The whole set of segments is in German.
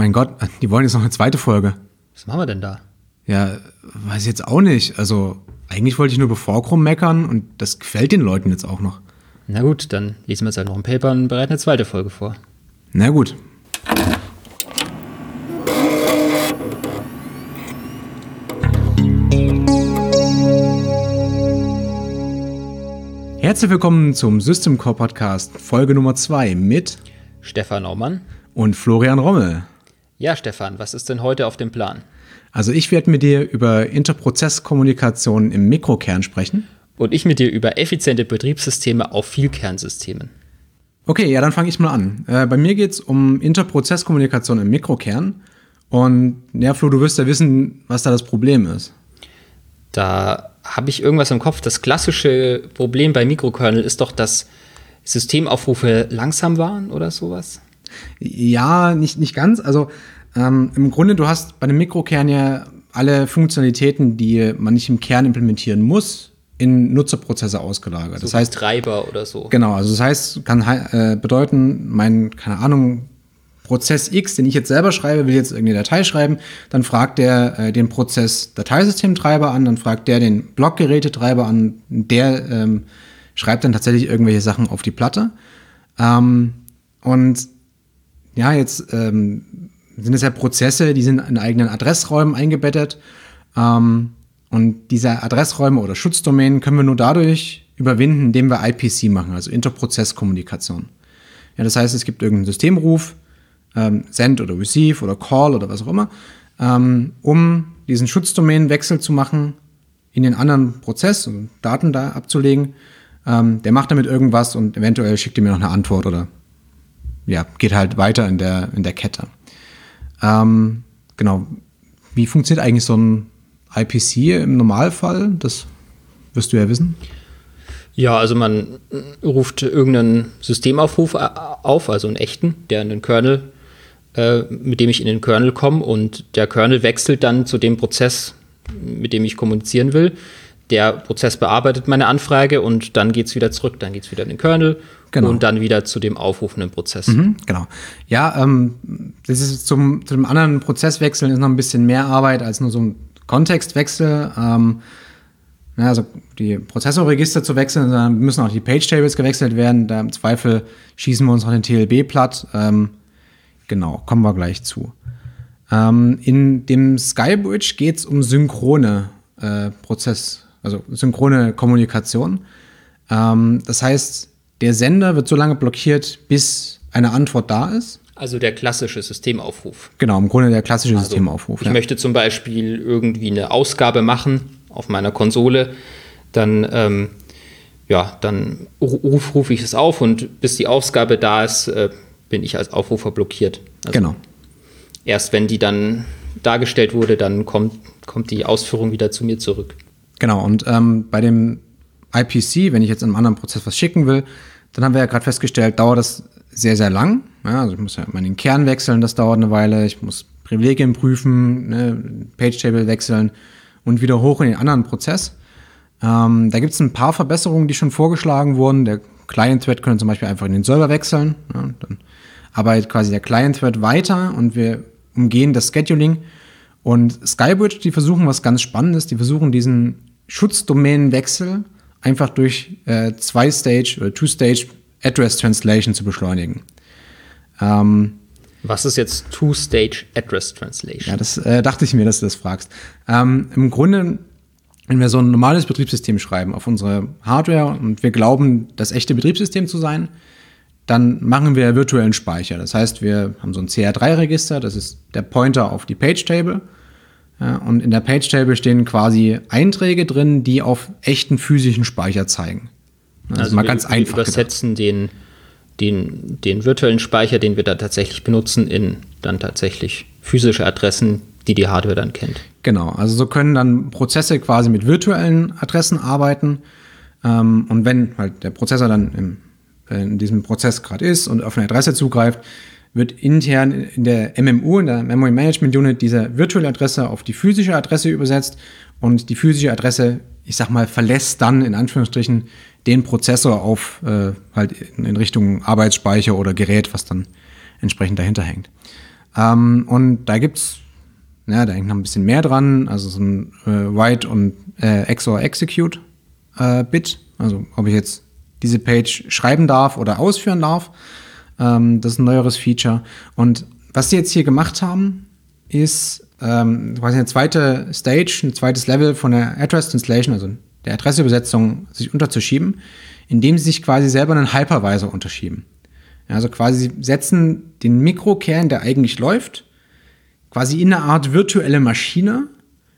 mein Gott, die wollen jetzt noch eine zweite Folge. Was machen wir denn da? Ja, weiß ich jetzt auch nicht. Also, eigentlich wollte ich nur über Vorkrum meckern und das gefällt den Leuten jetzt auch noch. Na gut, dann lesen wir jetzt halt noch ein Paper und bereiten eine zweite Folge vor. Na gut. Herzlich willkommen zum System Core Podcast, Folge Nummer 2 mit Stefan Naumann. und Florian Rommel. Ja, Stefan, was ist denn heute auf dem Plan? Also ich werde mit dir über Interprozesskommunikation im Mikrokern sprechen. Und ich mit dir über effiziente Betriebssysteme auf Vielkernsystemen. Okay, ja, dann fange ich mal an. Äh, bei mir geht es um Interprozesskommunikation im Mikrokern. Und ja, Flo, du wirst ja wissen, was da das Problem ist. Da habe ich irgendwas im Kopf. Das klassische Problem bei Mikrokernel ist doch, dass Systemaufrufe langsam waren oder sowas. Ja, nicht, nicht ganz. Also ähm, im Grunde, du hast bei dem Mikrokern ja alle Funktionalitäten, die man nicht im Kern implementieren muss, in Nutzerprozesse ausgelagert. das So heißt, Treiber oder so. genau, also das heißt, kann äh, bedeuten, mein, keine Ahnung, Prozess X, den ich jetzt selber schreibe, will jetzt irgendeine Datei schreiben, dann fragt der äh, den Prozess Dateisystemtreiber an, dann fragt der den Blockgerätetreiber an, der ähm, schreibt dann tatsächlich irgendwelche Sachen auf die Platte. Ähm, und ja, jetzt ähm, sind es ja Prozesse, die sind in eigenen Adressräumen eingebettet. Ähm, und diese Adressräume oder Schutzdomänen können wir nur dadurch überwinden, indem wir IPC machen, also Interprozesskommunikation. Ja, das heißt, es gibt irgendeinen Systemruf, ähm, Send oder Receive oder Call oder was auch immer, ähm, um diesen Schutzdomänenwechsel zu machen in den anderen Prozess und Daten da abzulegen. Ähm, der macht damit irgendwas und eventuell schickt er mir noch eine Antwort oder ja, geht halt weiter in der, in der Kette. Ähm, genau. Wie funktioniert eigentlich so ein IPC im Normalfall? Das wirst du ja wissen. Ja, also man ruft irgendeinen Systemaufruf a- auf, also einen echten, der in den Kernel, äh, mit dem ich in den Kernel komme und der Kernel wechselt dann zu dem Prozess, mit dem ich kommunizieren will. Der Prozess bearbeitet meine Anfrage und dann geht es wieder zurück, dann geht es wieder in den Kernel Genau. und dann wieder zu dem aufrufenden Prozess. Mhm, genau. Ja, ähm, das ist zum, zu dem anderen Prozesswechseln ist noch ein bisschen mehr Arbeit als nur so ein Kontextwechsel. Ähm, also die Prozessorregister zu wechseln, dann müssen auch die Page-Tables gewechselt werden. Da im Zweifel schießen wir uns noch den TLB platt. Ähm, genau, kommen wir gleich zu. Ähm, in dem Skybridge geht es um synchrone äh, Prozess, also synchrone Kommunikation. Ähm, das heißt, der Sender wird so lange blockiert, bis eine Antwort da ist. Also der klassische Systemaufruf. Genau, im Grunde der klassische Also, Systemaufruf. Ich ja. möchte zum Beispiel irgendwie eine Ausgabe machen auf meiner Konsole, dann, ähm, ja, dann ru- ruf, rufe ich es auf und bis die Ausgabe da ist, äh, bin ich als Aufrufer blockiert. Also Genau. Erst wenn die dann dargestellt wurde, dann kommt, kommt die Ausführung wieder zu mir zurück. Genau, und ähm, bei dem IPC, wenn ich jetzt in einem anderen Prozess was schicken will, dann haben wir ja gerade festgestellt, dauert das sehr, sehr lang. Ja, also ich muss ja mal den Kern wechseln, das dauert eine Weile. Ich muss Privilegien prüfen, ne, Page-Table wechseln und wieder hoch in den anderen Prozess. Ähm, da gibt es ein paar Verbesserungen, die schon vorgeschlagen wurden. Der Client-Thread könnte zum Beispiel einfach in den Server wechseln. Ja, dann arbeitet quasi der Client-Thread weiter und wir umgehen das Scheduling. Und Skybridge, die versuchen was ganz Spannendes. Die versuchen diesen Schutzdomänenwechsel einfach durch äh, Zwei-Stage oder Two-Stage Address Translation zu beschleunigen. Ähm, Was ist jetzt Two-Stage Address Translation? ja, das äh, dachte ich mir, dass du das fragst. Ähm, Im Grunde, wenn wir so ein normales Betriebssystem schreiben auf unsere Hardware und wir glauben, das echte Betriebssystem zu sein, dann machen wir virtuellen Speicher. Das heißt, wir haben so ein CR3-Register, das ist der Pointer auf die Page-Table. Ja, und in der Page-Table stehen quasi Einträge drin, die auf echten physischen Speicher zeigen. Also, mal wir, ganz wir einfach. gedacht. übersetzen den, den, den virtuellen Speicher, den wir da tatsächlich benutzen, in dann tatsächlich physische Adressen, die die Hardware dann kennt. Genau, also so können dann Prozesse quasi mit virtuellen Adressen arbeiten. Ähm, und wenn halt der Prozessor dann im, äh, in diesem Prozess gerade ist und auf eine Adresse zugreift, wird intern in der MMU, in der Memory Management Unit, diese virtuelle Adresse auf die physische Adresse übersetzt und die physische Adresse, ich sag mal, verlässt dann in Anführungsstrichen den Prozessor auf äh, halt in, Richtung Arbeitsspeicher oder Gerät, was dann entsprechend dahinter hängt. Ähm, und da gibt's, ja, da hängt noch ein bisschen mehr dran, also so ein äh, Write und äh, XOR Execute äh, Bit, also ob ich jetzt diese Page schreiben darf oder ausführen darf. Ähm, das ist ein neueres Feature. Und was sie jetzt hier gemacht haben, ist ähm, quasi eine zweite Stage, ein zweites Level von der Address Translation, also der Adressübersetzung, sich unterzuschieben, indem sie sich quasi selber einen Hypervisor unterschieben. Also quasi setzen den Mikrokern, der eigentlich läuft, quasi in eine Art virtuelle Maschine,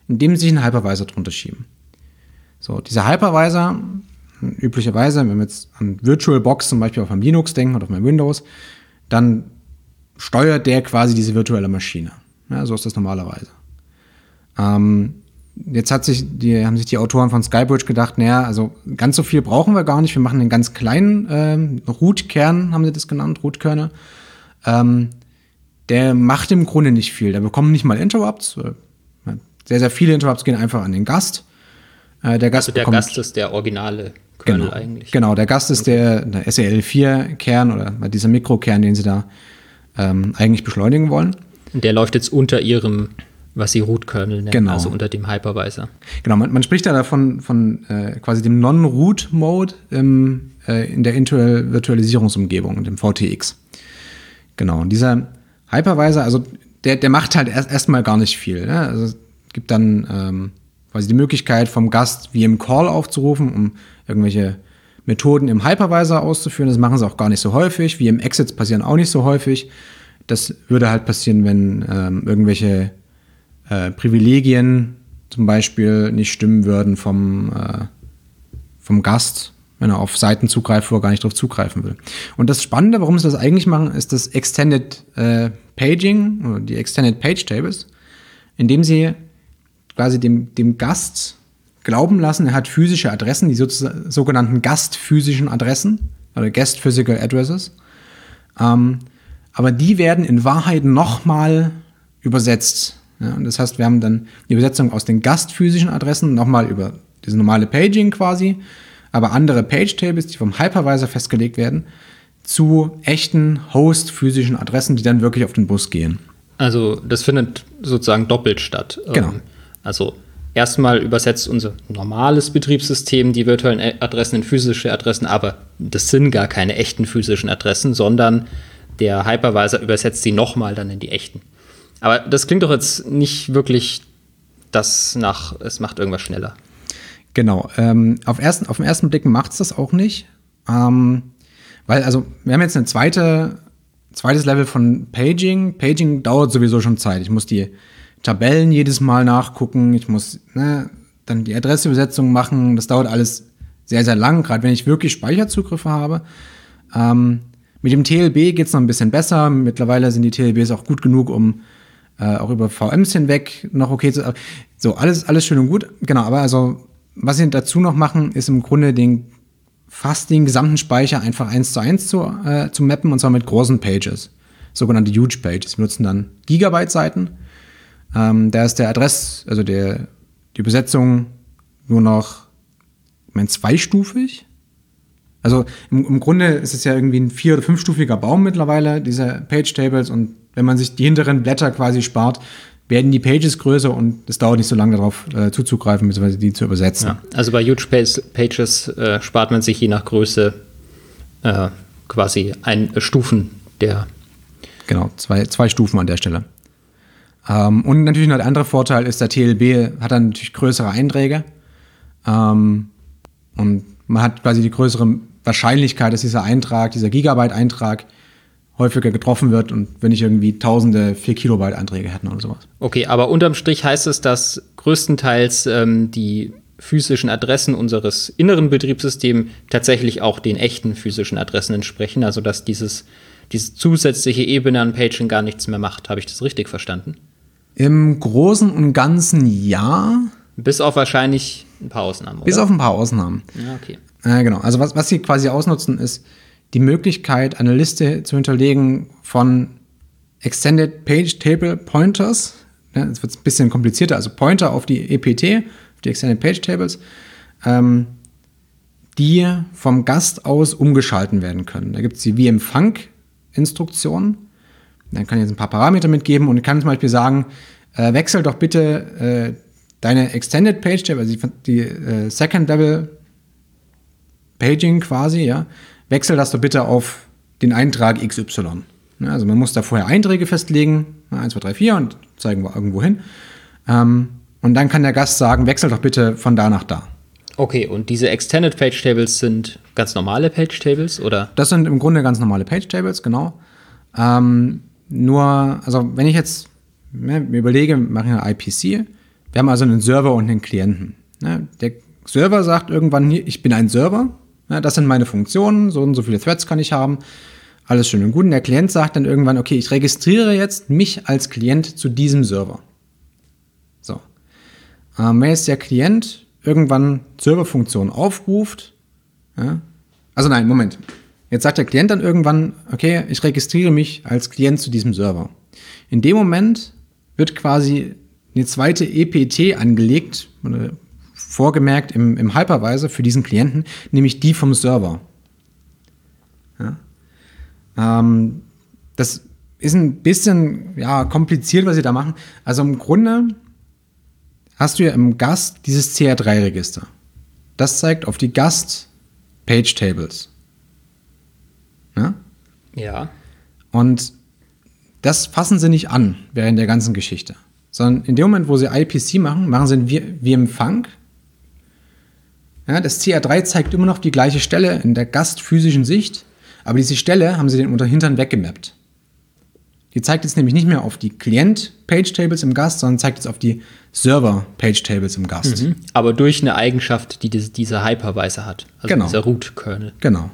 indem sie sich einen Hypervisor drunter schieben. So, dieser Hypervisor, üblicherweise, wenn wir jetzt an VirtualBox zum Beispiel auf einem Linux denken oder auf einem Windows, dann steuert der quasi diese virtuelle Maschine. Ja, so ist das normalerweise. Ähm, jetzt hat sich die, haben sich die Autoren von Skybridge gedacht, naja, also ganz so viel brauchen wir gar nicht. Wir machen einen ganz kleinen ähm, Root-Kern, haben sie das genannt, Root-Kerne. Ähm, der macht im Grunde nicht viel. Der bekommt nicht mal Interrupts. Sehr, sehr viele Interrupts gehen einfach an den Gast. Äh, der Gast, also der Gast ist der originale Kernel genau, eigentlich. Genau, der Gast ist der, der SEL4-Kern oder dieser Mikrokern, den sie da ähm, eigentlich beschleunigen wollen. Und der läuft jetzt unter ihrem, was sie Root-Kernel nennen, genau. also unter dem Hypervisor. Genau, man, man spricht da davon von äh, quasi dem Non-Root-Mode äh, in der Intel-Virtualisierungsumgebung, dem VTX. Genau, und dieser Hypervisor, also der, der macht halt erst erstmal gar nicht viel. Ne? Also es gibt dann ähm, quasi die Möglichkeit vom Gast wie im Call aufzurufen, um irgendwelche Methoden im Hypervisor auszuführen. Das machen sie auch gar nicht so häufig. Wie im Exits passieren auch nicht so häufig. Das würde halt passieren, wenn ähm, irgendwelche äh, Privilegien zum Beispiel nicht stimmen würden vom, äh, vom Gast, wenn er auf Seiten zugreift, wo er gar nicht drauf zugreifen will. Und das Spannende, warum sie das eigentlich machen, ist das Extended äh, Paging oder die Extended Page Tables, indem sie quasi dem, dem Gast glauben lassen, er hat physische Adressen, die sogenannten gastphysischen Adressen oder Guest Physical Addresses. Ähm, aber die werden in Wahrheit nochmal übersetzt. Ja, und das heißt, wir haben dann die Übersetzung aus den gastphysischen Adressen nochmal über diese normale Paging quasi, aber andere Page-Tables, die vom Hypervisor festgelegt werden, zu echten Host-physischen Adressen, die dann wirklich auf den Bus gehen. Also das findet sozusagen doppelt statt. Genau. Ähm, also erstmal übersetzt unser normales Betriebssystem die virtuellen Adressen in physische Adressen, aber das sind gar keine echten physischen Adressen, sondern der Hypervisor übersetzt sie nochmal dann in die echten. Aber das klingt doch jetzt nicht wirklich das nach, es macht irgendwas schneller. Genau. Ähm, auf, ersten, auf den ersten Blick macht es das auch nicht. Ähm, weil, also, wir haben jetzt ein zweite, zweites Level von Paging. Paging dauert sowieso schon Zeit. Ich muss die Tabellen jedes Mal nachgucken, ich muss ne, dann die Adresseübersetzung machen. Das dauert alles sehr, sehr lang, gerade wenn ich wirklich Speicherzugriffe habe. Ähm, mit dem TLB geht es noch ein bisschen besser. Mittlerweile sind die TLBs auch gut genug, um äh, auch über VMs hinweg noch okay zu. So, alles, alles schön und gut. Genau, aber also, was sie dazu noch machen, ist im Grunde den fast den gesamten Speicher einfach eins zu eins zu, äh, zu mappen und zwar mit großen Pages. Sogenannte Huge Pages. Wir nutzen dann Gigabyte-Seiten ähm, da ist der Adress, also der, die Übersetzung nur noch, ich meine, zweistufig. Also im, im Grunde ist es ja irgendwie ein vier- oder fünfstufiger Baum mittlerweile, diese Page Tables. Und wenn man sich die hinteren Blätter quasi spart, werden die Pages größer und es dauert nicht so lange darauf äh, zuzugreifen, bzw. die zu übersetzen. Ja, also bei Huge Pages äh, spart man sich je nach Größe äh, quasi ein Stufen der. Genau, zwei, zwei Stufen an der Stelle. Ähm, und natürlich noch der andere Vorteil ist, der TLB hat dann natürlich größere Einträge. Ähm, und man hat quasi die größere Wahrscheinlichkeit, dass dieser Eintrag, dieser Gigabyte-Eintrag häufiger getroffen wird und wenn ich irgendwie tausende 4 Kilobyte Einträge hätten oder sowas. Okay, aber unterm Strich heißt es, dass größtenteils ähm, die physischen Adressen unseres inneren Betriebssystems tatsächlich auch den echten physischen Adressen entsprechen, also dass dieses, diese zusätzliche Ebene an Paging gar nichts mehr macht. Habe ich das richtig verstanden? Im Großen und Ganzen ja. Bis auf wahrscheinlich ein paar Ausnahmen. Oder? Bis auf ein paar Ausnahmen. Ja, okay. Äh, genau. Also was, was sie quasi ausnutzen, ist die Möglichkeit, eine Liste zu hinterlegen von Extended Page Table Pointers. Ja, jetzt wird es ein bisschen komplizierter, also Pointer auf die EPT, auf die Extended Page Tables, ähm, die vom Gast aus umgeschalten werden können. Da gibt es die VM-Funk-Instruktion Dann kann ich jetzt ein paar Parameter mitgeben und ich kann zum Beispiel sagen, äh, wechsel doch bitte äh, deine Extended Page Table, also die, die äh, Second Level Paging quasi, ja, wechsel das doch bitte auf den Eintrag XY. Ja, also man muss da vorher Einträge festlegen, 1, 2, 3, 4 und zeigen wir irgendwo hin. Ähm, und dann kann der Gast sagen, wechsel doch bitte von da nach da. Okay, und diese Extended Page Tables sind ganz normale Page Tables, oder? Das sind im Grunde ganz normale Page Tables, genau. Ähm, nur, also wenn ich jetzt ne, mir überlege, wir machen eine IPC, wir haben also einen Server und einen Klienten. Ne? Der Server sagt irgendwann, ich bin ein Server, ne? das sind meine Funktionen, so und so viele Threads kann ich haben, alles schön und gut. Und der Klient sagt dann irgendwann, okay, ich registriere jetzt mich als Klient zu diesem Server. So. Ähm, wenn jetzt der Klient irgendwann Serverfunktion aufruft, ja, also nein, Moment. Jetzt sagt der Klient dann irgendwann, okay, ich registriere mich als Klient zu diesem Server. In dem Moment wird quasi eine zweite EPT angelegt, vorgemerkt im, im Hypervisor für diesen Klienten, nämlich die vom Server. Ja. Ähm, das ist ein bisschen ja, kompliziert, was sie da machen. Also im Grunde hast du ja im Gast dieses CR3-Register. Das zeigt auf die Gast-Page-Tables. Ja? Und das fassen sie nicht an während der ganzen Geschichte. Sondern in dem Moment, wo sie IPC machen, machen sie wie im Funk. Ja, das CR3 zeigt immer noch die gleiche Stelle in der gastphysischen Sicht, aber diese Stelle haben sie den unter Hintern weggemappt. Die zeigt jetzt nämlich nicht mehr auf die Klient-Page-Tables im Gast, sondern zeigt jetzt auf die Server-Page-Tables im Gast. Mhm. Aber durch eine Eigenschaft, die dieser Hypervisor hat. Also genau. dieser Root-Kernel. Genau.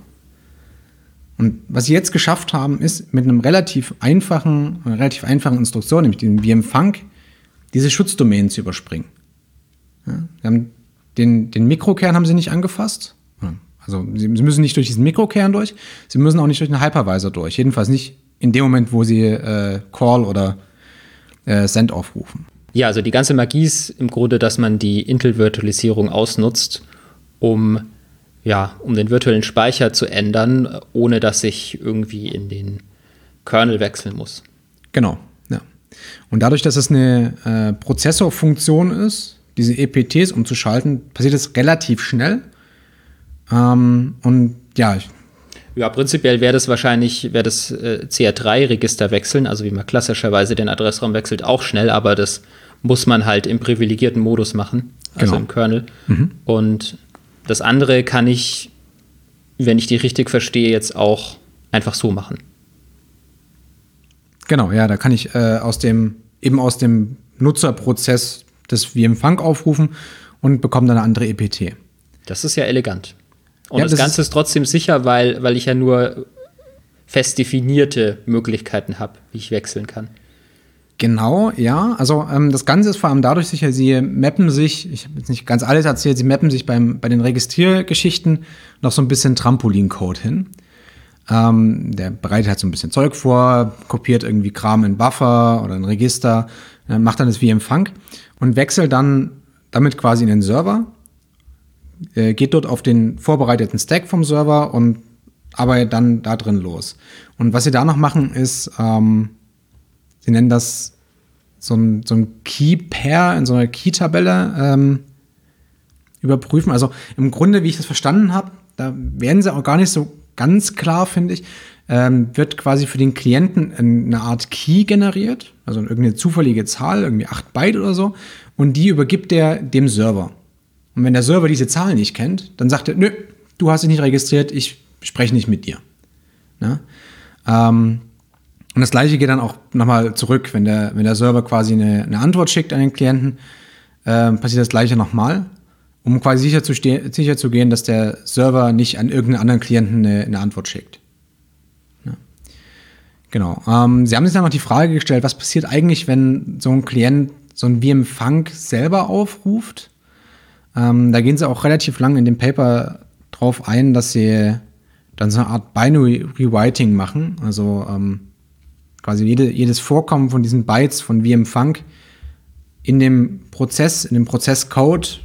Und was sie jetzt geschafft haben, ist mit einem relativ einfachen, einer relativ einfachen Instruktion, nämlich dem VM-Funk, diese Schutzdomänen zu überspringen. Ja, den, den Mikrokern haben sie nicht angefasst. Also sie, müssen nicht durch diesen Mikrokern durch, sie müssen auch nicht durch den Hypervisor durch. Jedenfalls nicht in dem Moment, wo sie äh, Call oder äh, Send aufrufen. Ja, also die ganze Magie ist im Grunde, dass man die Intel-Virtualisierung ausnutzt, um, ja, um den virtuellen Speicher zu ändern, ohne dass ich irgendwie in den Kernel wechseln muss. Genau, ja. Und dadurch, dass es eine äh, Prozessorfunktion ist, diese EPTs umzuschalten, passiert es relativ schnell. Ähm, und ja, ich ja, prinzipiell wäre das wahrscheinlich, wäre das äh, CR3-Register wechseln, also wie man klassischerweise den Adressraum wechselt, auch schnell, aber das muss man halt im privilegierten Modus machen, also genau. im Kernel. Mhm. Und das andere kann ich, wenn ich die richtig verstehe, jetzt auch einfach so machen. Genau, ja, da kann ich äh, aus dem, eben aus dem Nutzerprozess das VM-Funk aufrufen und bekomme dann eine andere EPT. Das ist ja elegant. Und ja, das, das, Ganze ist trotzdem sicher, weil, weil ich ja nur fest definierte Möglichkeiten habe, wie ich wechseln kann. Genau, ja. Also ähm, das Ganze ist vor allem dadurch sicher, sie mappen sich, ich habe jetzt nicht ganz alles erzählt, sie mappen sich beim, bei den Registriergeschichten noch so ein bisschen Trampolin-Code hin. Ähm, der bereitet halt so ein bisschen Zeug vor, kopiert irgendwie Kram in Buffer oder ein Register, äh, macht dann das wie im Funk und wechselt dann damit quasi in den Server äh, geht dort auf den vorbereiteten Stack vom Server und arbeitet dann da drin los. Und was sie da noch machen, ist, ähm, sie nennen das so ein, so ein Key-Pair in so einer Key-Tabelle ähm, überprüfen. Also im Grunde, wie ich das verstanden habe, da werden sie auch gar nicht so ganz klar, finde ich, ähm, wird quasi für den Klienten eine Art Key generiert, also irgendeine zufällige Zahl, irgendwie 8 Byte oder so, und die übergibt er dem Server. Und wenn der Server diese Zahl nicht kennt, dann sagt er, nö, du hast dich nicht registriert, ich spreche nicht mit dir. Ne? Ähm, und das gleiche geht dann auch nochmal zurück, wenn der, wenn der Server quasi eine, eine Antwort schickt an den Klienten, äh, passiert das gleiche nochmal, um quasi sicher zu, sicher zu gehen, dass der Server nicht an irgendeinen anderen Klienten eine, eine Antwort schickt. Ja. Genau. Ähm, Sie haben sich dann noch die Frage gestellt, was passiert eigentlich, wenn so ein Klient so ein VM-Funk selber aufruft? Ähm, da gehen sie auch relativ lang in dem Paper drauf ein, dass sie dann so eine Art Binary Rewriting machen. Also ähm, quasi jede, jedes Vorkommen von diesen Bytes von VM-Funk in dem Prozess, in dem Prozesscode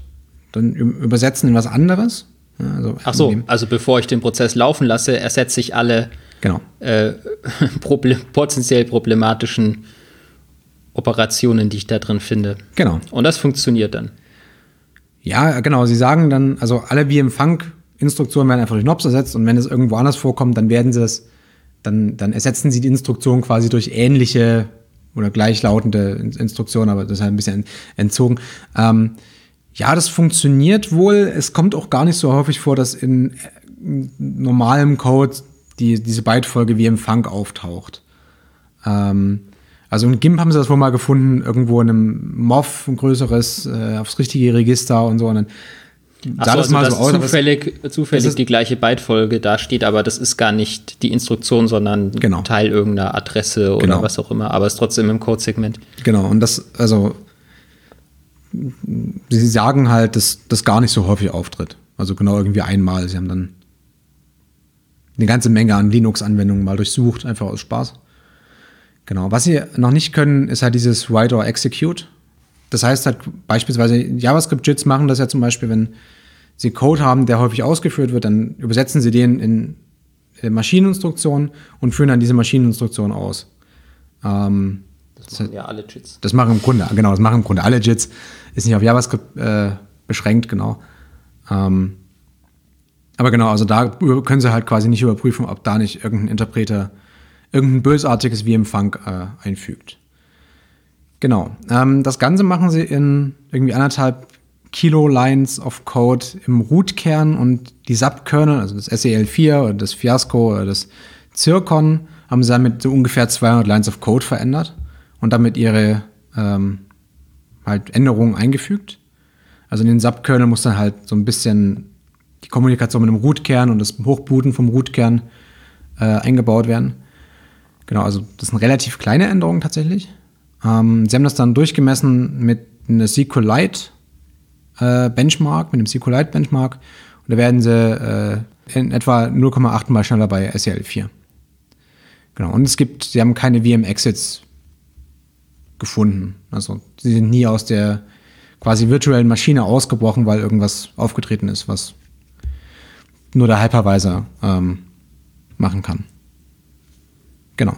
dann übersetzen in was anderes. Also Ach so, also bevor ich den Prozess laufen lasse, ersetze ich alle genau. äh, problem potenziell problematischen Operationen, die ich da drin finde. Genau. Und das funktioniert dann. Ja, genau. Sie sagen dann, also alle wie im Funk Instruktionen werden einfach durch Knobs ersetzt und wenn es irgendwo anders vorkommt, dann werden sie das, dann, dann ersetzen sie die Instruktion quasi durch ähnliche oder gleichlautende Instruktionen, aber das ist halt ein bisschen entzogen. Ähm, ja, das funktioniert wohl. Es kommt auch gar nicht so häufig vor, dass in äh, normalem Code die, diese Bytefolge wie im Funk auftaucht. Ähm, also in GIMP haben sie das wohl mal gefunden, irgendwo in einem MOV, ein größeres, äh, aufs richtige Register und so. Und dann sah so, das also mal so aus. Zufällig, zufällig die gleiche Bytefolge da steht, aber das ist gar nicht die Instruktion, sondern genau. Teil irgendeiner Adresse oder genau. was auch immer, aber es ist trotzdem im Codesegment. Genau, und das, also sie sagen halt, dass das gar nicht so häufig auftritt. Also genau irgendwie einmal. Sie haben dann eine ganze Menge an Linux-Anwendungen mal durchsucht, einfach aus Spaß. Genau. Was sie noch nicht können, ist halt dieses Write or Execute. Das heißt halt beispielsweise JavaScript-JITs machen das ja zum Beispiel, wenn sie Code haben, der häufig ausgeführt wird, dann übersetzen sie den in Maschineninstruktionen und führen dann diese Maschineninstruktion aus. Ähm, das machen ja alle JITs. Das machen im Grunde, genau, das machen im Grunde alle JITs. Ist nicht auf JavaScript äh, beschränkt, genau. Ähm, aber genau, also da können sie halt quasi nicht überprüfen, ob da nicht irgendein Interpreter irgendein bösartiges wie im Funk äh, einfügt. Genau. Ähm, das Ganze machen sie in irgendwie anderthalb Kilo Lines of Code im Root-Kern und die Subkernel, also das SEL4 oder das Fiasco oder das Zircon, haben sie dann mit so ungefähr 200 Lines of Code verändert und damit ihre ähm, halt Änderungen eingefügt. Also in den Subkernel muss dann halt so ein bisschen die Kommunikation mit dem Root-Kern und das Hochbooten vom Root-Kern äh, eingebaut werden. Genau, also das sind relativ kleine Änderungen tatsächlich. Ähm, sie haben das dann durchgemessen mit einer SQLite äh, Benchmark, mit einem SQLite Benchmark. Und da werden sie äh, in etwa 0,8 mal schneller bei SEL4. Genau, und es gibt, sie haben keine VM-Exits gefunden. Also sie sind nie aus der quasi virtuellen Maschine ausgebrochen, weil irgendwas aufgetreten ist, was nur der Hypervisor ähm, machen kann. Genau.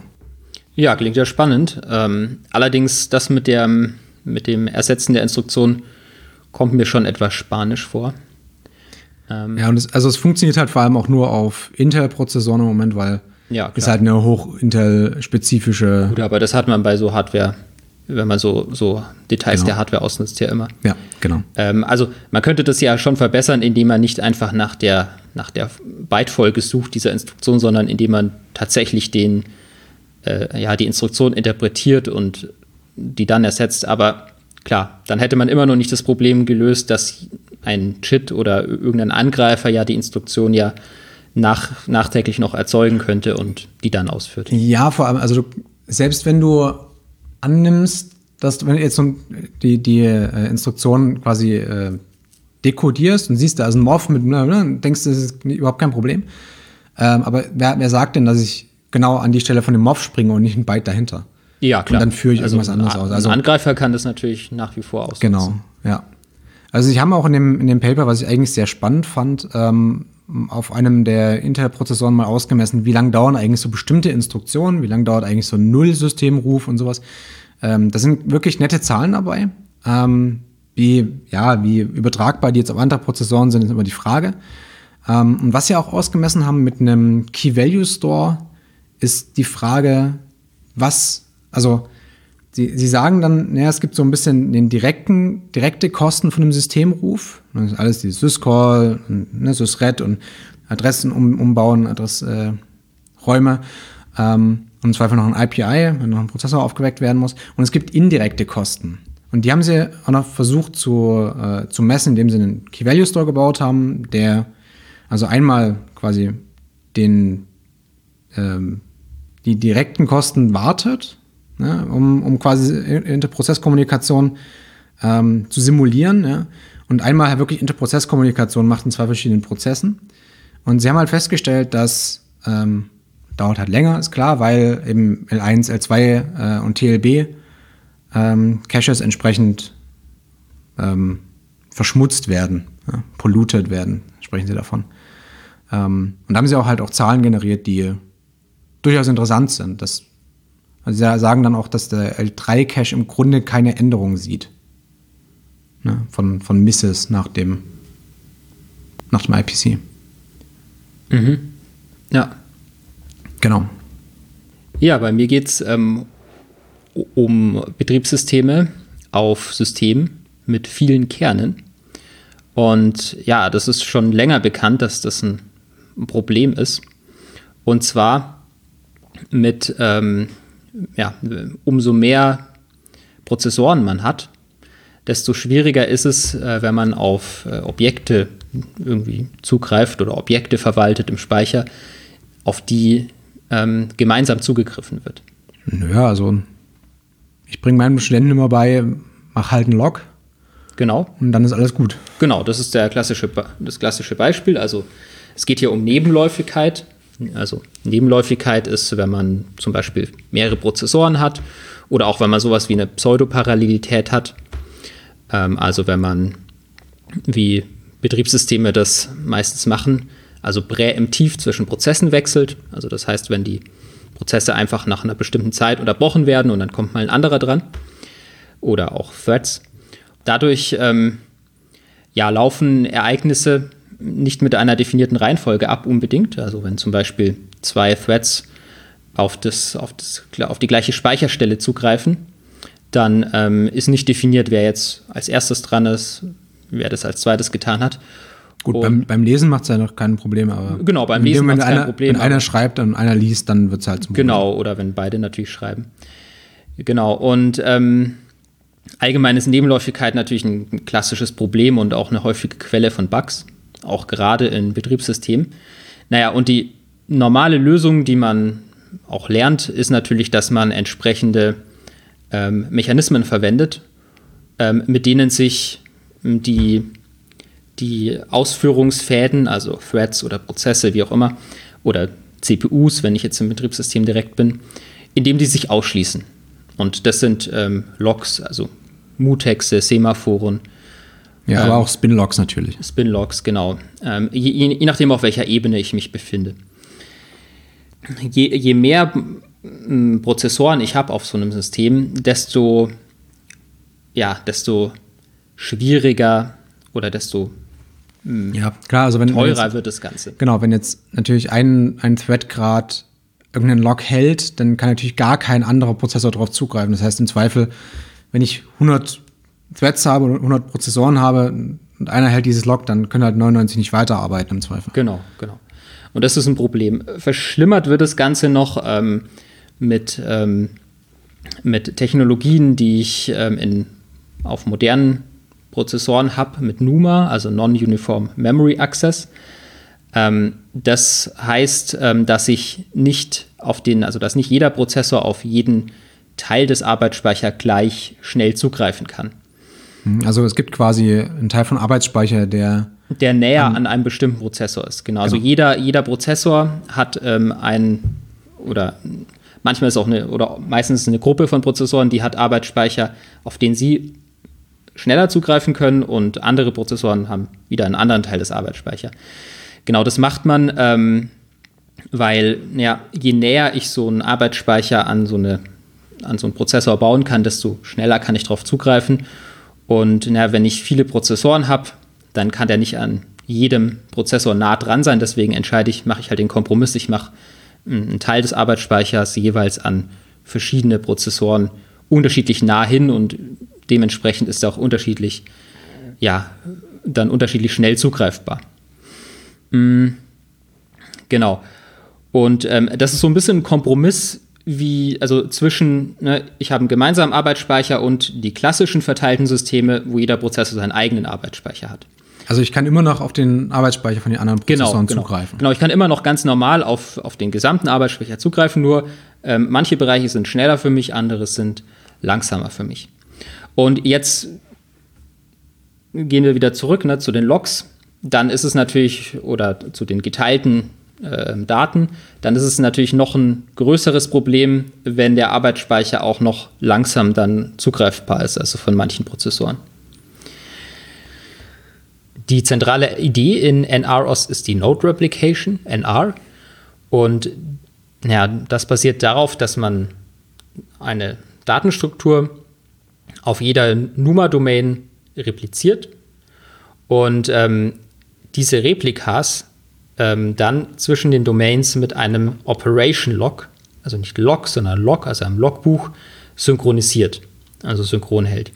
Ja, klingt ja spannend. Ähm, allerdings das mit, der, mit dem Ersetzen der Instruktion kommt mir schon etwas spanisch vor. Ähm, ja, und es, also es funktioniert halt vor allem auch nur auf Intel-Prozessoren im Moment, weil ja, es halt eine hoch-Intel-spezifische. Gut, aber das hat man bei so Hardware, wenn man so, so Details genau. der Hardware ausnutzt, ja immer. Ja, genau. Ähm, also man könnte das ja schon verbessern, indem man nicht einfach nach der, nach der Bytefolge sucht dieser Instruktion, sondern indem man tatsächlich den äh, ja, die Instruktion interpretiert und die dann ersetzt. Aber klar, dann hätte man immer noch nicht das Problem gelöst, dass ein Chit oder irgendein Angreifer ja die Instruktion ja nach, nachträglich noch erzeugen könnte und die dann ausführt. Ja, vor allem, also du, selbst wenn du annimmst, dass wenn du jetzt die, die äh, Instruktion quasi äh, dekodierst und siehst, da ist ein Morph mit, ne, ne denkst du, das ist überhaupt kein Problem. Ähm, aber wer, wer sagt denn, dass ich genau an die Stelle von dem Moff springe und nicht ein Byte dahinter. Ja, klar. Und dann führe ich also irgendwas anderes aus. Also ein Angreifer kann das natürlich nach wie vor ausnutzen. Genau, ja. Also ich habe auch in dem, in dem Paper, was ich eigentlich sehr spannend fand, ähm, auf einem der Intel-Prozessoren mal ausgemessen, wie lange dauern eigentlich so bestimmte Instruktionen, wie lange dauert eigentlich so ein Null-Systemruf und sowas. Ähm, da sind wirklich nette Zahlen dabei. Ähm, wie, ja, wie übertragbar die jetzt auf andere Prozessoren sind, ist immer die Frage. Ähm, und was sie auch ausgemessen haben mit einem Key-Value-Store, ist die Frage, was, also Sie, Sie sagen dann, naja, es gibt so ein bisschen den direkten, direkte Kosten von einem Systemruf. Das ist alles die Syscall, ne, Sysret und Adressen um, umbauen, Adressräume. Äh, ähm, und im Zweifel noch ein IPI, wenn noch ein Prozessor aufgeweckt werden muss. Und es gibt indirekte Kosten. Und die haben sie auch noch versucht zu, äh, zu messen, indem sie einen Key-Value-Store gebaut haben, der also einmal quasi den ähm, die direkten Kosten wartet, ne, um, um quasi Interprozesskommunikation ähm, zu simulieren. Ja, und einmal halt wirklich Interprozesskommunikation macht in zwei verschiedenen Prozessen. Und sie haben halt festgestellt, dass ähm, dauert halt länger, ist klar, weil eben L1, L2 äh, und TLB ähm, Caches entsprechend ähm, verschmutzt werden, ja, polluted werden, sprechen sie davon. Ähm, und da haben sie auch halt auch Zahlen generiert, die durchaus interessant sind. Das, also sie sagen dann auch, dass der L3-Cache im Grunde keine Änderung sieht. Ne? Von, von Misses nach dem, nach dem IPC. Mhm. Ja. Genau. Ja, bei mir geht es ähm, um Betriebssysteme auf Systemen mit vielen Kernen. Und ja, das ist schon länger bekannt, dass das ein Problem ist. Und zwar mit, ähm, ja, umso mehr Prozessoren man hat, desto schwieriger ist es, äh, wenn man auf äh, Objekte irgendwie zugreift oder Objekte verwaltet im Speicher, auf die ähm, gemeinsam zugegriffen wird. Naja, also ich bringe meinen Studenten immer bei, mach halt einen Log. Genau. Und dann ist alles gut. Genau, das ist der klassische, das klassische Beispiel. Also es geht hier um Nebenläufigkeit. Also Nebenläufigkeit ist, wenn man zum Beispiel mehrere Prozessoren hat oder auch wenn man sowas wie eine Pseudoparallelität hat. Ähm, also wenn man, wie Betriebssysteme das meistens machen, also präemptiv zwischen Prozessen wechselt. Also das heißt, wenn die Prozesse einfach nach einer bestimmten Zeit unterbrochen werden und dann kommt mal ein anderer dran. Oder auch Threads. Dadurch ähm, ja, laufen Ereignisse nicht mit einer definierten Reihenfolge ab unbedingt. Also wenn zum Beispiel zwei Threads auf, das, auf, das, auf die gleiche Speicherstelle zugreifen, dann ähm, ist nicht definiert, wer jetzt als erstes dran ist, wer das als zweites getan hat. Gut, beim, beim, Lesen macht es ja noch kein Problem, aber. Genau, beim Lesen macht es kein Problem. Wenn einer schreibt und einer liest, dann wird es halt zum Problem. Genau, oder wenn beide natürlich schreiben. Genau, und ähm, allgemein ist Nebenläufigkeit natürlich ein klassisches Problem und auch eine häufige Quelle von Bugs auch gerade in Betriebssystemen. Naja, und die normale Lösung, die man auch lernt, ist natürlich, dass man entsprechende ähm, Mechanismen verwendet, ähm, mit denen sich ähm, die, die Ausführungsfäden, also Threads oder Prozesse, wie auch immer, oder CPUs, wenn ich jetzt im Betriebssystem direkt bin, indem die sich ausschließen. Und das sind ähm, Logs, also Mutexe, Semaphoren, ja, aber ähm, auch Spinlogs natürlich. Spinlogs, genau. Ähm, je, je, nachdem, auf welcher Ebene ich mich befinde. Je, je mehr Prozessoren ich habe auf so einem System, desto, ja, desto schwieriger oder desto ja, klar, also wenn, teurer wenn jetzt, wird das Ganze. Genau, wenn jetzt natürlich ein, ein Thread irgendeinen Log hält, dann kann natürlich gar kein anderer Prozessor darauf zugreifen. Das heißt im Zweifel, wenn ich 100 Threads habe und 100 Prozessoren habe und einer hält dieses Log, dann können halt 99 nicht weiterarbeiten im Zweifel. Genau, genau. Und das ist ein Problem. Verschlimmert wird das Ganze noch ähm, mit, ähm, mit Technologien, die ich ähm, in, auf modernen Prozessoren habe, mit NUMA, also Non-Uniform Memory Access. Ähm, das heißt, ähm, dass ich nicht auf den, also dass nicht jeder Prozessor auf jeden Teil des Arbeitsspeichers gleich schnell zugreifen kann. Mhm. Also es gibt quasi einen Teil von Arbeitsspeicher, der der näher an, an einem bestimmten Prozessor ist. Genau. Also genau. jeder, jeder Prozessor hat ähm, ein oder manchmal ist auch eine oder meistens eine Gruppe von Prozessoren, die hat Arbeitsspeicher, auf den sie schneller zugreifen können und andere Prozessoren haben wieder einen anderen Teil des Arbeitsspeichers. Genau, das macht man, ähm, weil ja, je näher ich so einen Arbeitsspeicher an so, eine, an so einen Prozessor bauen kann, desto schneller kann ich darauf zugreifen. Und na, wenn ich viele Prozessoren habe, dann kann der nicht an jedem Prozessor nah dran sein. Deswegen entscheide ich, mache ich halt den Kompromiss. Ich mache einen Teil des Arbeitsspeichers jeweils an verschiedene Prozessoren unterschiedlich nah hin und dementsprechend ist er auch unterschiedlich, ja, dann unterschiedlich schnell zugreifbar. Mhm. Genau. Und ähm, das ist so ein bisschen ein Kompromiss, wie, also zwischen, ne, ich habe einen gemeinsamen Arbeitsspeicher und die klassischen verteilten Systeme, wo jeder Prozessor seinen eigenen Arbeitsspeicher hat. Also ich kann immer noch auf den Arbeitsspeicher von den anderen genau, Prozessoren genau, zugreifen. Genau, ich kann immer noch ganz normal auf, auf den gesamten Arbeitsspeicher zugreifen, nur ähm, manche Bereiche sind schneller für mich, andere sind langsamer für mich. Und jetzt gehen wir wieder zurück ne, zu den Logs. Dann ist es natürlich, oder zu den geteilten äh, Daten, dann ist es natürlich noch ein größeres Problem, wenn der Arbeitsspeicher auch noch langsam dann zugreifbar ist, also von manchen Prozessoren. Die zentrale Idee in NROS ist die Node Replication, NR. Und Ja, das basiert darauf, dass man eine Datenstruktur auf jeder NUMA-Domain repliziert und ähm, diese Replikas ähm, dann zwischen den Domains mit einem Operation Log, also nicht Log, sondern Log, also einem Logbuch, synchronisiert, also synchron hält.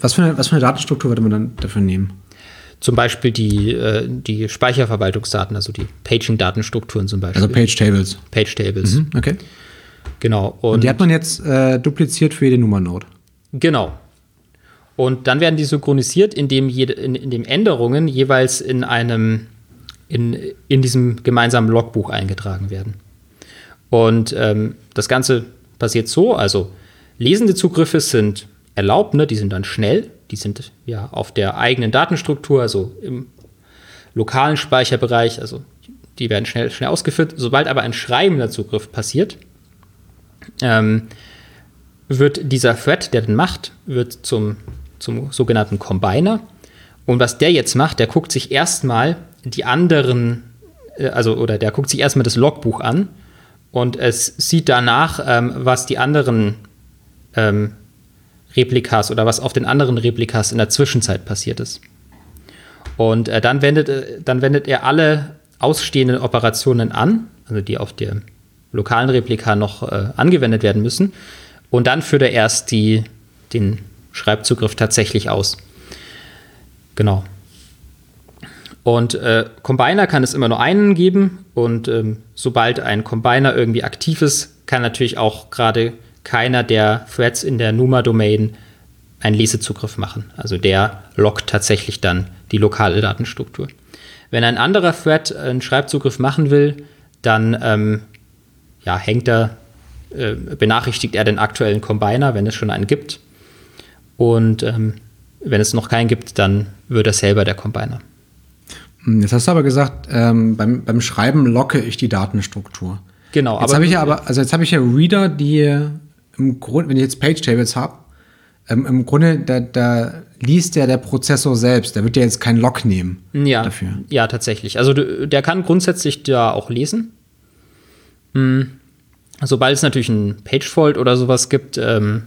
Was für eine, was für eine Datenstruktur würde man dann dafür nehmen? Zum Beispiel die, äh, die Speicherverwaltungsdaten, also die Paging-Datenstrukturen zum Beispiel. Also Page Tables. Page Tables. Mhm, okay. Genau. Und, Und, die hat man jetzt äh, dupliziert für jede Nummer-Node. Genau. Und dann werden die synchronisiert, indem, jede, in, indem Änderungen jeweils in einem in, in diesem gemeinsamen Logbuch eingetragen werden. Und ähm, das Ganze passiert so, also lesende Zugriffe sind erlaubt, ne? die sind dann schnell, die sind ja auf der eigenen Datenstruktur, also im lokalen Speicherbereich, also die werden schnell, schnell ausgeführt. Sobald aber ein schreibender Zugriff passiert, ähm, wird dieser Thread, der den macht, wird zum, zum sogenannten Combiner. Und was der jetzt macht, der guckt sich erstmal die anderen, äh, also oder der guckt sich erstmal das Logbuch an und es sieht danach, ähm, was die anderen ähm, Replikas oder was auf den anderen Replikas in der Zwischenzeit passiert ist. Und äh, dann, wendet, äh, dann wendet er alle ausstehenden Operationen an, also die auf dem lokalen Replika noch äh, angewendet werden müssen. Und dann führt er erst die, den Schreibzugriff tatsächlich aus. Genau. Und äh, Combiner kann es immer nur einen geben und ähm, sobald ein Combiner irgendwie aktiv ist, kann natürlich auch gerade keiner der Threads in der NUMA-Domain einen Lesezugriff machen. Also der lockt tatsächlich dann die lokale Datenstruktur. Wenn ein anderer Thread einen Schreibzugriff machen will, dann ähm, ja, hängt er, äh, benachrichtigt er den aktuellen Combiner, wenn es schon einen gibt. Und ähm, wenn es noch keinen gibt, dann wird er selber der Combiner. Hm, jetzt hast du aber gesagt, ähm, beim, beim Schreiben locke ich die Datenstruktur. Genau. Jetzt habe ich ja aber, also jetzt habe ich ja Reader, die im Grunde, wenn ich jetzt Page Tables habe, ähm, im Grunde, da, da liest ja der Prozessor selbst. Der wird ja jetzt keinen Lock nehmen ja, dafür. Ja, tatsächlich. Also der kann grundsätzlich da auch lesen. Mhm. Sobald es natürlich ein Pagefault oder sowas gibt, ähm,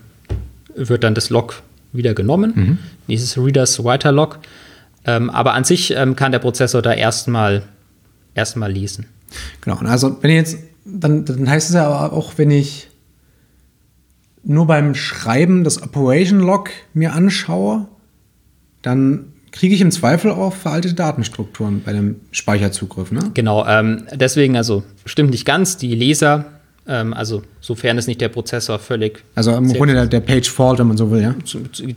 wird dann das Log wieder genommen. Mhm. Dieses Readers Writer Log. Ähm, aber an sich ähm, kann der Prozessor da erstmal erstmal lesen. Genau. Also wenn ich jetzt, dann, dann heißt es ja aber auch, wenn ich nur beim Schreiben das Operation Log mir anschaue, dann kriege ich im Zweifel auch veraltete Datenstrukturen bei dem Speicherzugriff. Ne? Genau, ähm, deswegen also stimmt nicht ganz. Die Leser ähm, also sofern es nicht der Prozessor völlig. Also im Grunde der, der Page Fault, wenn man so will, ja?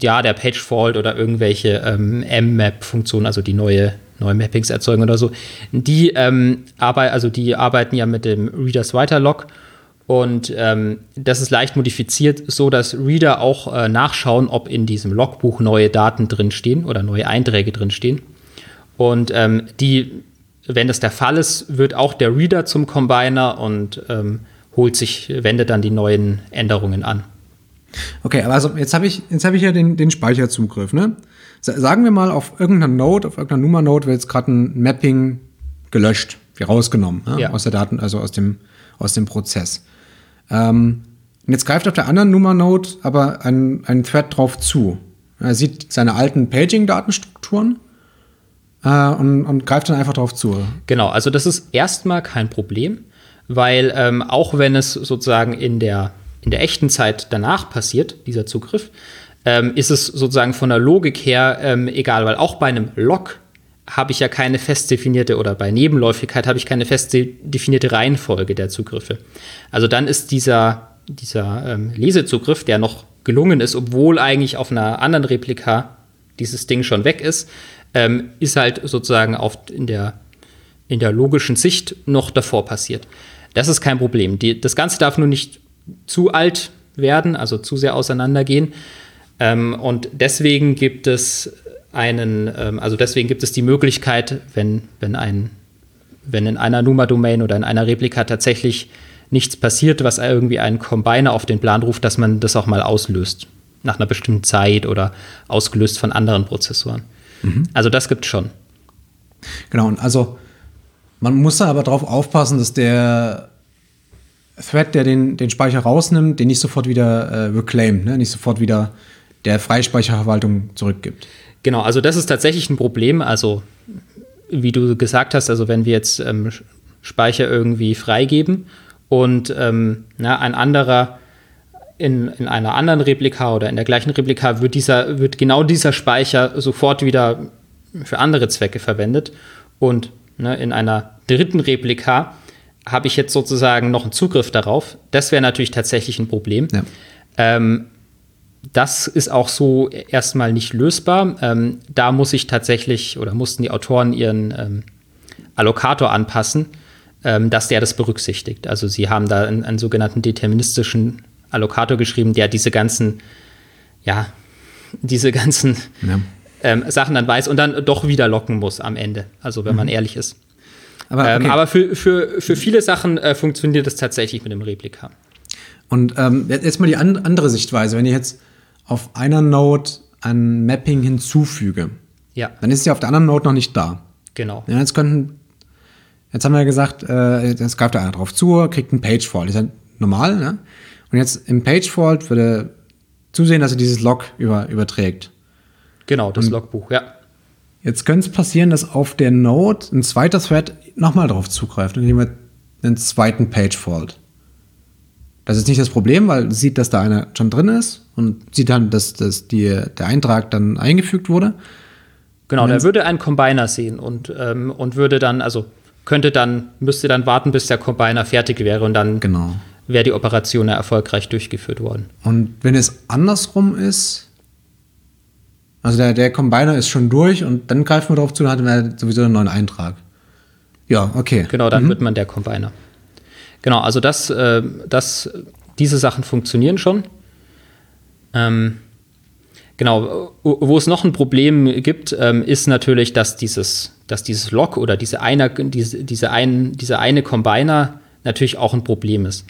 Ja, der Page Fault oder irgendwelche ähm, M-Map-Funktionen, also die neue, neue Mappings erzeugen oder so. Die, ähm, arbeit, also die arbeiten ja mit dem Readers Writer Log. Und ähm, das ist leicht modifiziert, so dass Reader auch äh, nachschauen, ob in diesem Logbuch neue Daten drinstehen oder neue Einträge drinstehen. Und ähm, die, wenn das der Fall ist, wird auch der Reader zum Combiner und ähm, holt sich, wendet dann die neuen Änderungen an. Okay, aber also jetzt habe ich, jetzt ich ja den, den Speicherzugriff. Ne? Sagen wir mal, auf irgendeiner Node, auf irgendeiner Nummer-Node wird jetzt gerade ein Mapping gelöscht, wie rausgenommen ne? ja. aus der Daten, also aus dem, aus dem Prozess. Ähm, und jetzt greift auf der anderen Nummer-Node aber ein, ein Thread drauf zu. Er sieht seine alten Paging-Datenstrukturen äh, und, und greift dann einfach drauf zu. Genau, also das ist erstmal kein Problem weil ähm, auch wenn es sozusagen in der, in der echten Zeit danach passiert, dieser Zugriff, ähm, ist es sozusagen von der Logik her ähm, egal, weil auch bei einem Log habe ich ja keine fest definierte oder bei Nebenläufigkeit habe ich keine fest definierte Reihenfolge der Zugriffe. Also dann ist dieser, dieser ähm, Lesezugriff, der noch gelungen ist, obwohl eigentlich auf einer anderen Replika dieses Ding schon weg ist, ähm, ist halt sozusagen auf, in, der, in der logischen Sicht noch davor passiert. Das ist kein Problem. Die, das Ganze darf nur nicht zu alt werden, also zu sehr auseinandergehen. Ähm, und deswegen gibt es einen, ähm, also deswegen gibt es die Möglichkeit, wenn, wenn ein, wenn in einer Numa-Domain oder in einer Replika tatsächlich nichts passiert, was irgendwie einen Combiner auf den Plan ruft, dass man das auch mal auslöst. Nach einer bestimmten Zeit oder ausgelöst von anderen Prozessoren. Mhm. Also das gibt es schon. Genau, und also man muss da aber darauf aufpassen, dass der Thread, der den, den Speicher rausnimmt, den nicht sofort wieder äh, reclaimt, ne? nicht sofort wieder der Freispeicherverwaltung zurückgibt. Genau, also das ist tatsächlich ein Problem. Also, wie du gesagt hast, also wenn wir jetzt ähm, Speicher irgendwie freigeben und ähm, na, ein anderer in, in einer anderen Replika oder in der gleichen Replika wird, dieser, wird genau dieser Speicher sofort wieder für andere Zwecke verwendet. Und ne, in einer dritten Replika habe ich jetzt sozusagen noch einen Zugriff darauf. Das wäre natürlich tatsächlich ein Problem. Ja. Ähm, das ist auch so erstmal nicht lösbar. Ähm, da muss ich tatsächlich oder mussten die Autoren ihren ähm, Allokator anpassen, ähm, dass der das berücksichtigt. Also sie haben da einen, einen, sogenannten deterministischen Allokator geschrieben, der diese ganzen, ja, diese ganzen ja. Ähm, Sachen dann weiß und dann doch wieder locken muss am Ende. Also wenn mhm. man ehrlich ist. Aber, ähm, okay. aber für, für, für viele Sachen äh, funktioniert das tatsächlich mit dem Replika. Und ähm, jetzt mal die an andere Sichtweise. Wenn ich jetzt auf einer Node ein Mapping hinzufüge, ja. dann ist sie auf der anderen Node noch nicht da. Genau. Ja, jetzt könnten, jetzt haben wir ja gesagt, äh, jetzt greift da einer drauf zu, kriegt einen Page-Fault. Ist ja normal, ne? Und jetzt im Page-Fault würde zusehen, dass er dieses Log über, überträgt. Genau, das Und Logbuch, ja. Jetzt könnte es passieren, dass auf der Node ein zweiter Thread nochmal drauf zugreift und jemand einen zweiten Page-Fault. Das ist nicht das Problem, weil sieht, dass da einer schon drin ist und sieht dann, dass, dass die, der Eintrag dann eingefügt wurde. Genau, der würde einen Combiner sehen und, ähm, und würde dann, also könnte dann, müsste dann warten, bis der Combiner fertig wäre und dann genau. wäre die Operation erfolgreich durchgeführt worden. Und wenn es andersrum ist, also der, der Combiner ist schon durch und dann greifen wir darauf zu, dann hat man sowieso einen neuen Eintrag. Ja, okay. Genau, dann mhm. wird man der Combiner. Genau, also das, äh, das, diese Sachen funktionieren schon. Ähm, genau, wo es noch ein Problem gibt, ähm, ist natürlich, dass dieses, dass dieses Log oder diese eine, diese, diese, ein, diese eine Combiner natürlich auch ein Problem ist.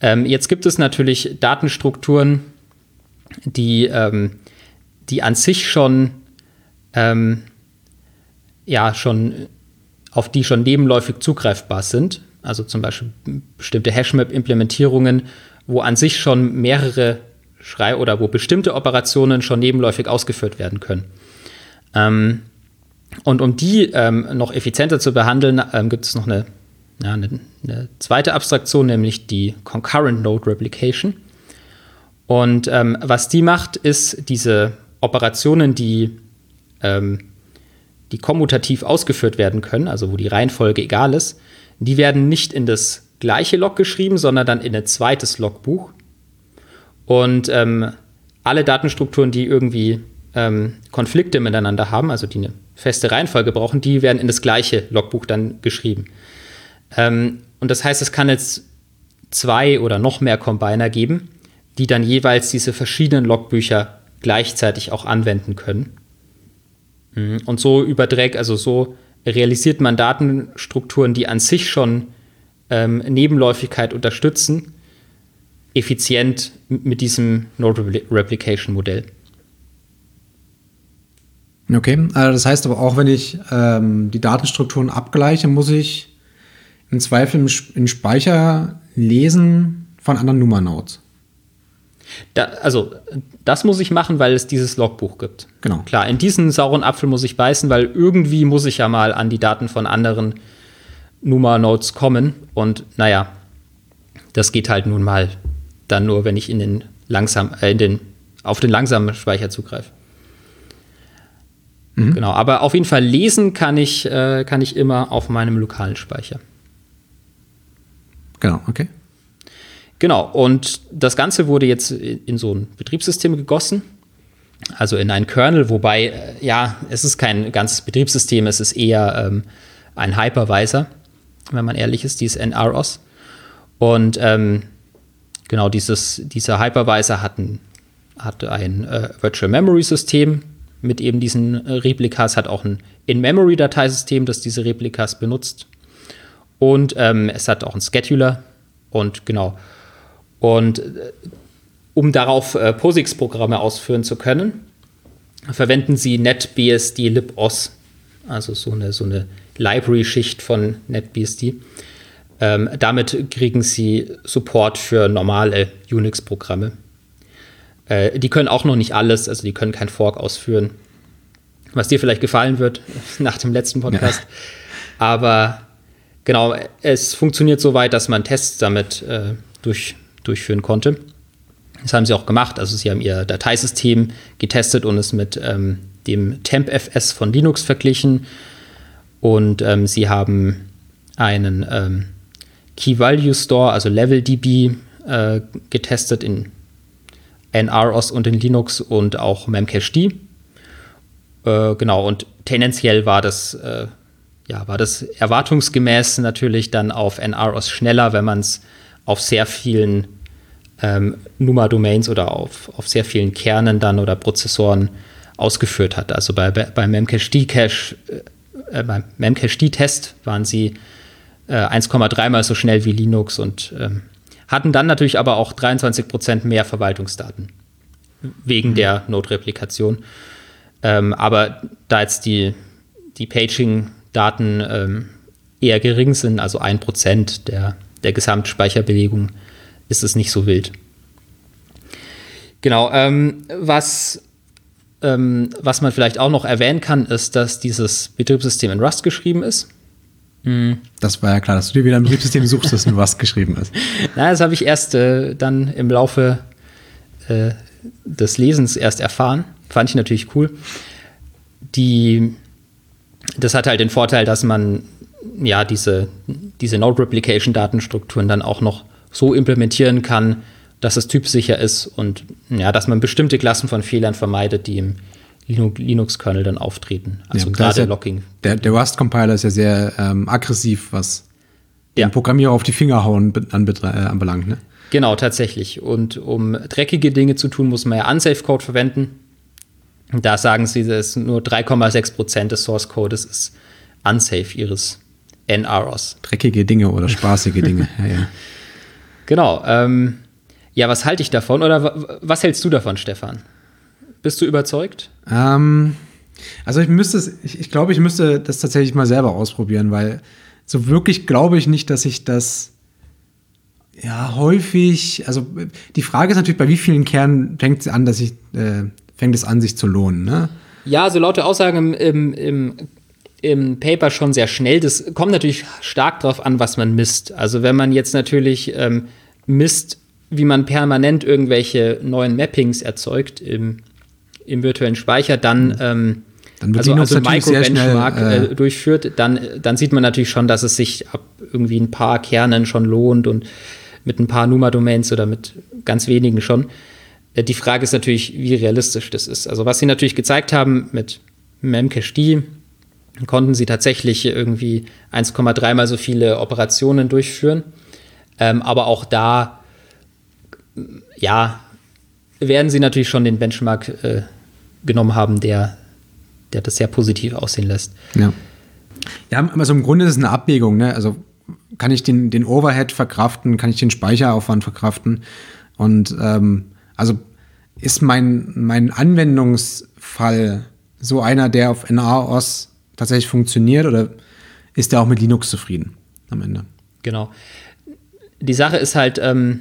Ähm, jetzt gibt es natürlich Datenstrukturen, die, ähm, die an sich schon, ähm, ja, schon, auf die schon nebenläufig zugreifbar sind also zum Beispiel bestimmte Hashmap-Implementierungen, wo an sich schon mehrere Schrei- oder wo bestimmte Operationen schon nebenläufig ausgeführt werden können. Ähm, und um die ähm, noch effizienter zu behandeln, ähm, gibt es noch eine, ja, eine, eine, zweite Abstraktion, nämlich die Concurrent Node Replication. Und ähm, was die macht, ist diese Operationen, die, ähm, die kommutativ ausgeführt werden können, also wo die Reihenfolge egal ist, die werden nicht in das gleiche Log geschrieben, sondern dann in ein zweites Logbuch. Und ähm, alle Datenstrukturen, die irgendwie ähm, Konflikte miteinander haben, also die eine feste Reihenfolge brauchen, die werden in das gleiche Logbuch dann geschrieben. Ähm, und das heißt, es kann jetzt zwei oder noch mehr Combiner geben, die dann jeweils diese verschiedenen Logbücher gleichzeitig auch anwenden können. Mhm. Und so überträgt, also so realisiert man Datenstrukturen, die an sich schon ähm, Nebenläufigkeit unterstützen, effizient mit diesem Node Replication Modell. Okay, also das heißt aber auch, wenn ich ähm, die Datenstrukturen abgleiche, muss ich im Zweifel in Speicher lesen von anderen Nummernodes. Da, also, das muss ich machen, weil es dieses Logbuch gibt. Genau. Klar, in diesen sauren Apfel muss ich beißen, weil irgendwie muss ich ja mal an die Daten von anderen Numa-Nodes kommen. Und naja, das geht halt nun mal dann nur, wenn ich in den langsam, äh, in den, auf den langsamen Speicher zugreife. Mhm. Genau, aber auf jeden Fall lesen kann ich, äh, kann ich immer auf meinem lokalen Speicher. Genau, okay. Genau, und das Ganze wurde jetzt in so ein Betriebssystem gegossen, also in ein Kernel, wobei, äh, ja, es ist kein ganzes Betriebssystem, es ist eher ähm, ein Hypervisor, wenn man ehrlich ist, dieses NROS. Und ähm, genau, dieses, dieser Hypervisor hat ein, hat ein äh, Virtual Memory System mit eben diesen äh, Replikas, hat auch ein In-Memory-Dateisystem, das diese Replikas benutzt. Und ähm, es hat auch einen Scheduler. Und genau, und äh, um darauf äh, POSIX-Programme ausführen zu können, verwenden sie NetBSD libOS, also so eine, so eine Library-Schicht von NetBSD. Ähm, damit kriegen sie Support für normale Unix-Programme. Äh, die können auch noch nicht alles, also die können kein Fork ausführen. Was dir vielleicht gefallen wird nach dem letzten Podcast. Ja. Aber genau, es funktioniert so weit, dass man Tests damit äh, durch, durchführen konnte. Das haben sie auch gemacht. Also sie haben ihr Dateisystem getestet und es mit ähm, dem TempFS von Linux verglichen. Und ähm, sie haben einen ähm, Key Value Store, also LevelDB, äh, getestet in NROS und in Linux und auch Memcached. Äh, genau, und tendenziell war das, äh, ja, war das erwartungsgemäß natürlich dann auf NROS schneller, wenn man es auf sehr vielen ähm, Nummer-Domains oder auf, auf sehr vielen Kernen dann oder Prozessoren ausgeführt hat. Also bei, bei Memcached-Cache, äh, beim Memcached-Test waren sie äh, 1,3 mal so schnell wie Linux und ähm, hatten dann natürlich aber auch 23 Prozent mehr Verwaltungsdaten wegen mhm. der Node-Replikation. Ähm, aber da jetzt die, die Paging-Daten ähm, eher gering sind, also ein Prozent der, der Gesamtspeicherbelegung, ist es nicht so wild. Genau, ähm, was, ähm, was man vielleicht auch noch erwähnen kann, ist, dass dieses Betriebssystem in Rust geschrieben ist. Mhm. Das war ja klar, dass du dir wieder ein Betriebssystem suchst, das in Rust geschrieben ist. Na, das habe ich erst äh, dann im Laufe äh, des Lesens erst erfahren. Fand ich natürlich cool. Die, das hat halt den Vorteil, dass man ja diese, diese Node-Replication-Datenstrukturen dann auch noch so implementieren kann, dass es typsicher ist und ja, dass man bestimmte Klassen von Fehlern vermeidet, die im Linux-Kernel dann auftreten. Also ja, gerade ja, Locking. Der, der Rust-Compiler ist ja sehr ähm, aggressiv, was ja. den Programmierer auf die Finger hauen äh, anbelangt. Ne? Genau, tatsächlich. Und um dreckige Dinge zu tun, muss man ja Unsafe-Code verwenden. Und da sagen sie, dass nur 3,6% des Source-Codes ist unsafe ihres NROS. Dreckige Dinge oder spaßige Dinge, ja, ja. Genau. Ähm, ja, was halte ich davon oder was hältst du davon, Stefan? Bist du überzeugt? Ähm, also ich müsste es, ich, ich glaube, ich müsste das tatsächlich mal selber ausprobieren, weil so wirklich glaube ich nicht, dass ich das ja häufig, also die Frage ist natürlich, bei wie vielen Kernen fängt es an, dass ich, äh, fängt es an, sich zu lohnen, ne? Ja, so laute Aussagen im, im, im, im Paper schon sehr schnell. Das kommt natürlich stark darauf an, was man misst. Also wenn man jetzt natürlich ähm, misst, wie man permanent irgendwelche neuen Mappings erzeugt im, im virtuellen Speicher, dann, ähm, dann also, also Micro-Benchmark äh, äh, durchführt, dann, dann sieht man natürlich schon, dass es sich ab irgendwie ein paar Kernen schon lohnt und mit ein paar Nummer-Domains oder mit ganz wenigen schon. Äh, die Frage ist natürlich, wie realistisch das ist. Also was sie natürlich gezeigt haben mit Memcached, konnten sie tatsächlich irgendwie 1,3 mal so viele Operationen durchführen. Ähm, aber auch da, ja, werden sie natürlich schon den Benchmark äh, genommen haben, der, der das sehr positiv aussehen lässt. Ja. Ja, also im Grunde ist es eine Abwägung. Ne? Also kann ich den, den Overhead verkraften, kann ich den Speicheraufwand verkraften? Und ähm, also ist mein, mein Anwendungsfall so einer, der auf NAOS tatsächlich funktioniert oder ist der auch mit Linux zufrieden am Ende? Genau. Die Sache ist halt, ähm,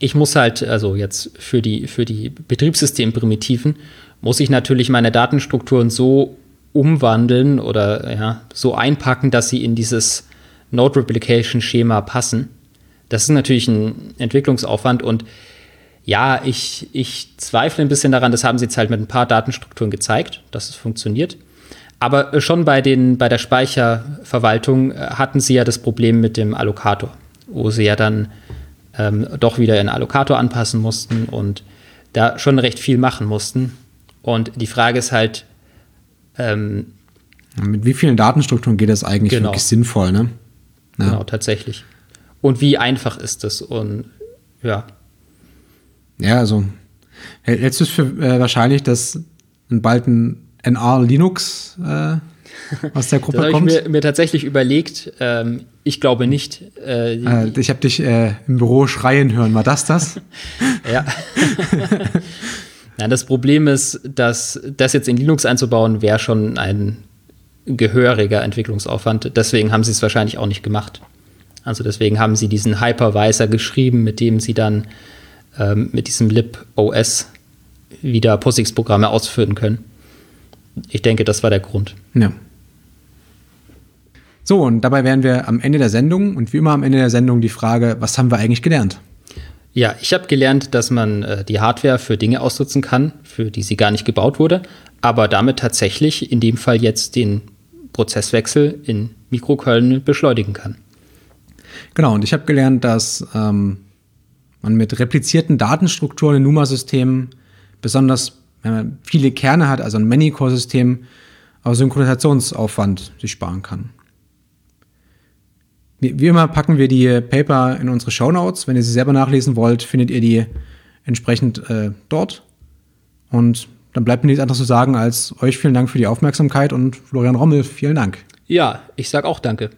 ich muss halt, also jetzt für die, für die Betriebssystemprimitiven, muss ich natürlich meine Datenstrukturen so umwandeln oder ja, so einpacken, dass sie in dieses Node Replication Schema passen. Das ist natürlich ein Entwicklungsaufwand und ja, ich, ich zweifle ein bisschen daran, das haben sie jetzt halt mit ein paar Datenstrukturen gezeigt, dass es funktioniert. Aber schon bei, den, bei der Speicherverwaltung äh, hatten sie ja das Problem mit dem Allokator, wo sie ja dann ähm, doch wieder ihren Allokator anpassen mussten und da schon recht viel machen mussten. Und die Frage ist halt, ähm, mit wie vielen Datenstrukturen geht das eigentlich genau. wirklich sinnvoll, ne? Ja. Genau, tatsächlich. Und wie einfach ist das? Und ja. Ja, also hältst du es für äh, wahrscheinlich, dass bald ein NR Linux äh, aus der Gruppe das kommt? Ich mir, mir tatsächlich überlegt. Ähm, ich glaube nicht. Äh, äh, ich habe dich äh, im Büro schreien hören. War das das? ja. ja. Das Problem ist, dass das jetzt in Linux einzubauen, wäre schon ein gehöriger Entwicklungsaufwand. Deswegen haben sie es wahrscheinlich auch nicht gemacht. Also deswegen haben sie diesen Hypervisor geschrieben, mit dem sie dann ähm, mit diesem libOS wieder POSIX-Programme ausführen können. Ich denke, das war der Grund. Ja. So, und dabei wären wir am Ende der Sendung und wie immer am Ende der Sendung die Frage, was haben wir eigentlich gelernt? Ja, ich habe gelernt, dass man äh, die Hardware für Dinge ausnutzen kann, für die sie gar nicht gebaut wurde, aber damit tatsächlich in dem Fall jetzt den Prozesswechsel in Mikrokernel beschleunigen kann. Genau, und ich habe gelernt, dass ähm, man mit replizierten Datenstrukturen in NUMA-Systemen, besonders wenn man viele Kerne hat, also ein Many-Core-System, auch Synchronisationsaufwand sich sparen kann. Wie immer packen wir die Paper in unsere Show Notes. Wenn ihr sie selber nachlesen wollt, findet ihr die entsprechend äh, dort. Und dann bleibt mir nichts anderes zu sagen als euch vielen Dank für die Aufmerksamkeit und Florian Rommel, vielen Dank. Ja, ich sag auch danke.